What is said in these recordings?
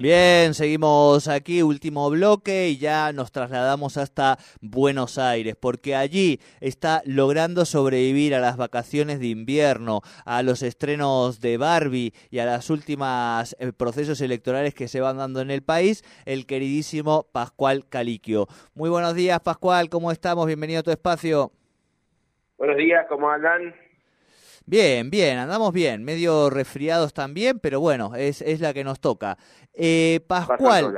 Bien, seguimos aquí, último bloque y ya nos trasladamos hasta Buenos Aires, porque allí está logrando sobrevivir a las vacaciones de invierno, a los estrenos de Barbie y a los últimos eh, procesos electorales que se van dando en el país, el queridísimo Pascual Caliquio. Muy buenos días, Pascual, ¿cómo estamos? Bienvenido a tu espacio. Buenos días, ¿cómo andan? Bien, bien, andamos bien, medio resfriados también, pero bueno, es, es la que nos toca. Eh, Pascual,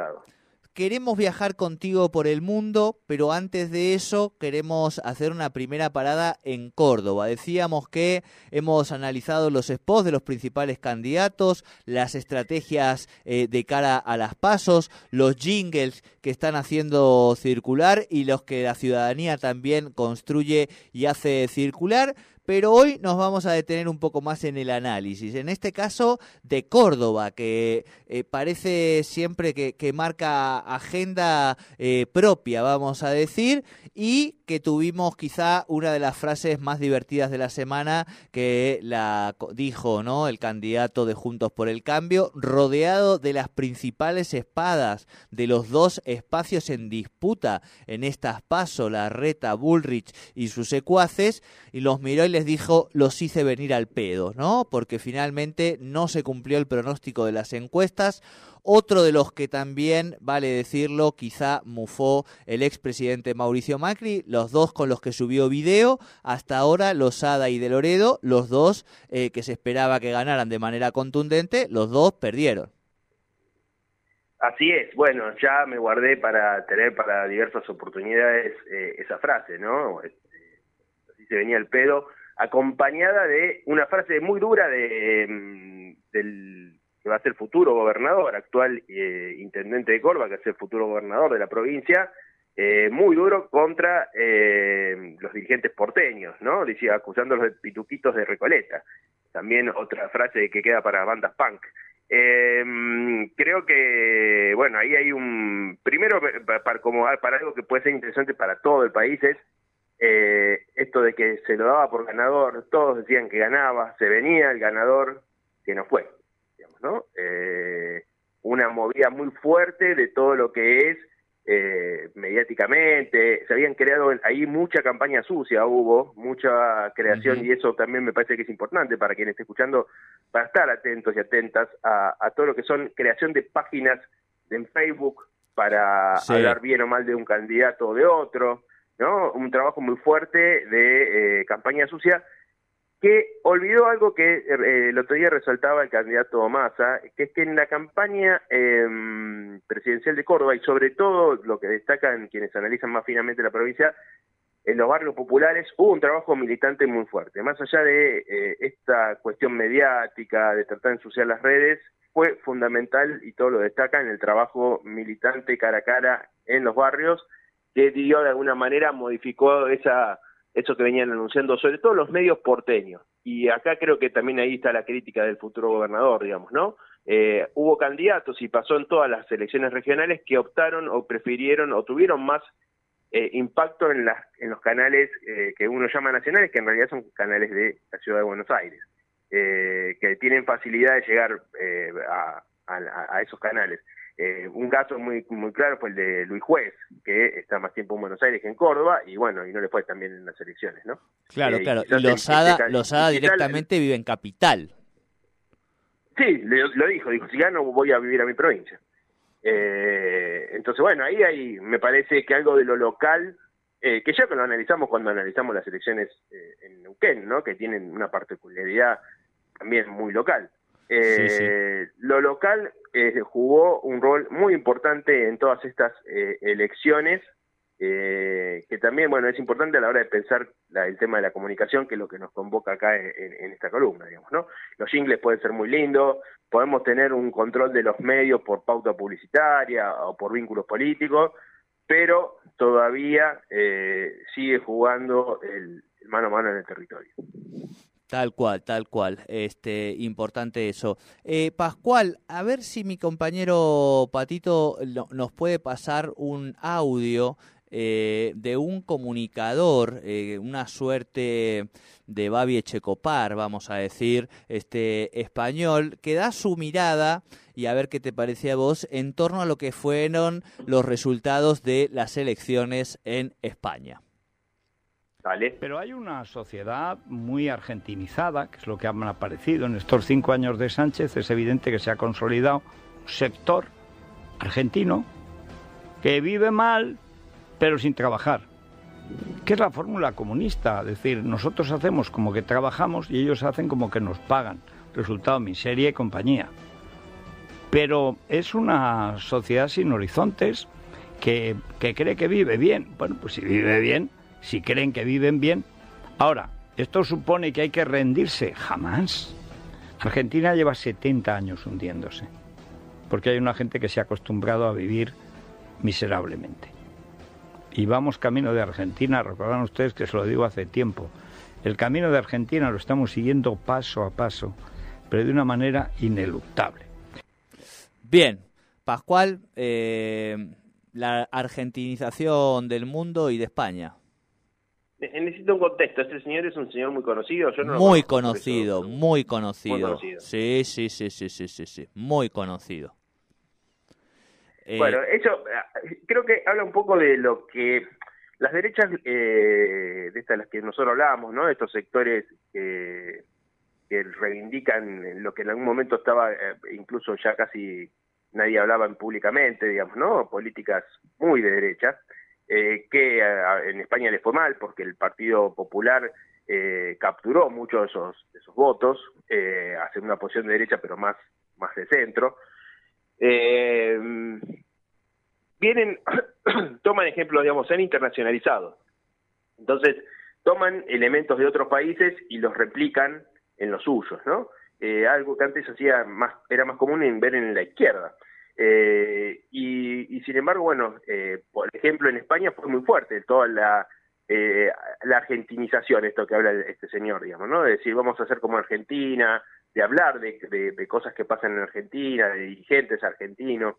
queremos viajar contigo por el mundo, pero antes de eso queremos hacer una primera parada en Córdoba. Decíamos que hemos analizado los spots de los principales candidatos, las estrategias eh, de cara a las pasos, los jingles que están haciendo circular y los que la ciudadanía también construye y hace circular pero hoy nos vamos a detener un poco más en el análisis, en este caso de Córdoba, que eh, parece siempre que, marca agenda eh, propia, vamos a decir, y que tuvimos quizá una de las frases más divertidas de la semana que la dijo ¿no? el candidato de Juntos por el Cambio, rodeado de las principales espadas de los dos espacios en disputa en estas pasos, la reta Bullrich y sus secuaces, y los miró y les dijo, los hice venir al pedo, ¿no? Porque finalmente no se cumplió el pronóstico de las encuestas. Otro de los que también, vale decirlo, quizá mufó el expresidente Mauricio Macri, dos con los que subió video, hasta ahora Losada y De Loredo, los dos eh, que se esperaba que ganaran de manera contundente, los dos perdieron. Así es, bueno, ya me guardé para tener para diversas oportunidades eh, esa frase, ¿no? Así se venía el pedo, acompañada de una frase muy dura de, mm, del que va a ser futuro gobernador, actual eh, intendente de Córdoba, que es el futuro gobernador de la provincia, eh, muy duro contra eh, los dirigentes porteños, ¿no? Decía, acusándolos de pituquitos de Recoleta. También otra frase que queda para bandas punk. creo que, bueno, ahí hay un, primero, para, como, para algo que puede ser interesante para todo el país es esto de que se lo daba por ganador, todos decían que ganaba, se venía el ganador, que no fue. ¿no? Eh, una movida muy fuerte de todo lo que es eh, mediáticamente, se habían creado ahí mucha campaña sucia, hubo mucha creación y eso también me parece que es importante para quien esté escuchando, para estar atentos y atentas a, todo lo que son creación de páginas en Facebook para hablar bien o mal de un candidato o de otro, ¿no? Un trabajo muy fuerte de eh, campaña sucia que olvidó algo que eh, el otro día resaltaba el candidato Massa, que es que en la campaña em, presidencial de Córdoba, y sobre todo lo que destacan quienes analizan más finamente la provincia, en los barrios populares hubo un trabajo militante muy fuerte. Más allá de eh, esta cuestión mediática, de tratar de ensuciar las redes, fue fundamental, y todo lo destacan, el trabajo militante cara a cara en los barrios, que dio de alguna manera, modificó esa eso que venían anunciando, sobre todo los medios porteños. Y acá creo que también ahí está la crítica del futuro gobernador, digamos, ¿no? Eh, hubo candidatos y pasó en todas las elecciones regionales que optaron o prefirieron o tuvieron más eh, impacto en, en los canales eh, que uno llama nacionales, que en realidad son canales de la ciudad de Buenos Aires, que tienen facilidad de llegar a esos canales. Eh, un caso muy muy claro fue el de Luis Juez, que está más tiempo en Buenos Aires que en Córdoba, y bueno, y no le fue también en las elecciones, ¿no? Claro, eh, claro. Y Lozada, directamente vive en Capital. Sí, lo, dijo, dijo, si gano voy a vivir a mi provincia. Eh, entonces, bueno, ahí hay, me parece que algo de lo local, que ya que lo analizamos cuando analizamos las elecciones en Neuquén, ¿no? Que tienen una particularidad también muy local. Eh, Lo local eh, jugó un rol muy importante en todas estas eh, elecciones, eh, que también, bueno, es importante a la hora de pensar el tema de la comunicación, que es lo que nos convoca acá en, esta columna, digamos, ¿no? Los jingles pueden ser muy lindos, podemos tener un control de los medios por pauta publicitaria o por vínculos políticos, pero todavía sigue jugando el mano a mano en el territorio. Tal cual, tal cual. Este, importante eso. Eh, Pascual, a ver si mi compañero Patito nos puede pasar un audio eh, de un comunicador, eh, una suerte de Babi Echecopar, vamos a decir, este español, que da su mirada y a ver qué te parece a vos en torno a lo que fueron los resultados de las elecciones en España. Pero hay una sociedad muy argentinizada, que es lo que han aparecido en estos cinco años de Sánchez. Es evidente que se ha consolidado un sector argentino que vive mal, pero sin trabajar. ¿Qué es la fórmula comunista? Es decir, nosotros hacemos como que trabajamos y ellos hacen como que nos pagan. Resultado, miseria y compañía. Pero es una sociedad sin horizontes que, que cree que vive bien. Bueno, pues si vive bien, si creen que viven bien. Ahora, ¿esto supone que hay que rendirse? Jamás. Argentina lleva 70 años hundiéndose, porque hay una gente que se ha acostumbrado a vivir miserablemente. Y vamos camino de Argentina, recordarán ustedes que se lo digo hace tiempo, el camino de Argentina lo estamos siguiendo paso a paso, pero de una manera ineluctable. Bien, Pascual, eh, la argentinización del mundo y de España. Necesito un contexto. Este señor es un señor muy conocido. Yo no muy, conocido, muy conocido, Sí, sí, sí, sí, sí, sí, sí. Muy conocido. Eh, bueno, eso eh, creo que habla un poco de lo que las derechas, eh, de estas las que nosotros hablábamos, ¿no? Estos sectores que, que reivindican lo que en algún momento estaba, incluso ya casi nadie hablaba públicamente, digamos, ¿no? Políticas muy de derecha eh, que en España le fue mal porque el Partido Popular eh, capturó muchos de esos, esos votos, eh, una posición de derecha pero más, más de centro. Eh, vienen, toman ejemplos, digamos, se han internacionalizado. Entonces, toman elementos de otros países y los replican en los suyos, ¿no? algo que antes hacía más, era más común en ver en la izquierda. Eh, y, sin embargo, bueno, eh, por ejemplo, en España fue muy fuerte toda la, eh, la argentinización, esto que habla este señor, digamos, ¿no? De decir, vamos a hacer como Argentina, de hablar de, de, cosas que pasan en Argentina, de dirigentes argentinos,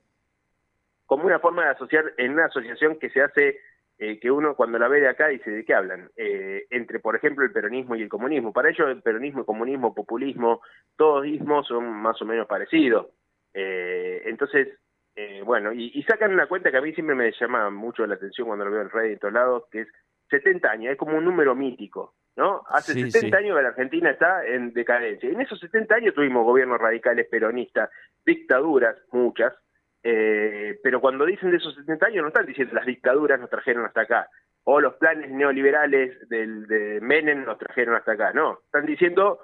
como una forma de asociar, en una asociación que se hace, eh, que uno cuando la ve de acá dice, ¿de qué hablan? Eh, entre, por ejemplo, el peronismo y el comunismo. Para ellos el peronismo, el comunismo, populismo, todos ismos son más o menos parecidos. Eh, entonces, eh, bueno, y, sacan una cuenta que a mí siempre me llama mucho la atención cuando lo veo en redes de todos lados, que es 70 años, es como un número mítico, ¿no? Hace 70 años que la Argentina está en decadencia. En esos 70 años tuvimos gobiernos radicales peronistas, dictaduras, muchas, eh, pero cuando dicen de esos 70 años no están diciendo las dictaduras nos trajeron hasta acá, o los planes neoliberales del, de Menem nos trajeron hasta acá, no, están diciendo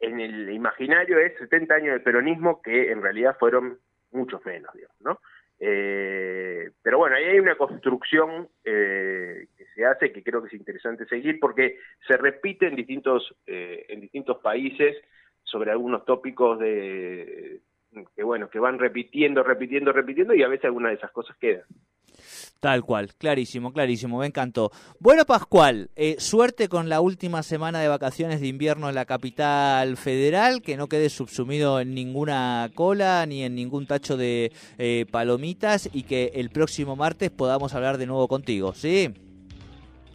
en el imaginario es 70 años de peronismo que en realidad fueron muchos menos, digamos, ¿no? Eh, pero bueno, ahí hay una construcción eh, que se hace que creo que es interesante seguir porque se repite en distintos, en distintos países sobre algunos tópicos de que bueno, que van repitiendo, repitiendo, repitiendo y a veces alguna de esas cosas quedan. Tal cual, clarísimo, clarísimo, me encantó. Bueno, Pascual, eh, suerte con la última semana de vacaciones de invierno en la capital federal, que no quede subsumido en ninguna cola ni en ningún tacho de eh, palomitas y que el próximo martes podamos hablar de nuevo contigo, ¿sí?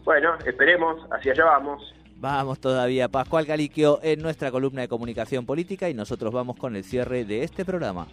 Bueno, esperemos, hacia allá vamos. Vamos todavía, Pascual Caliquio en nuestra columna de comunicación política y nosotros vamos con el cierre de este programa.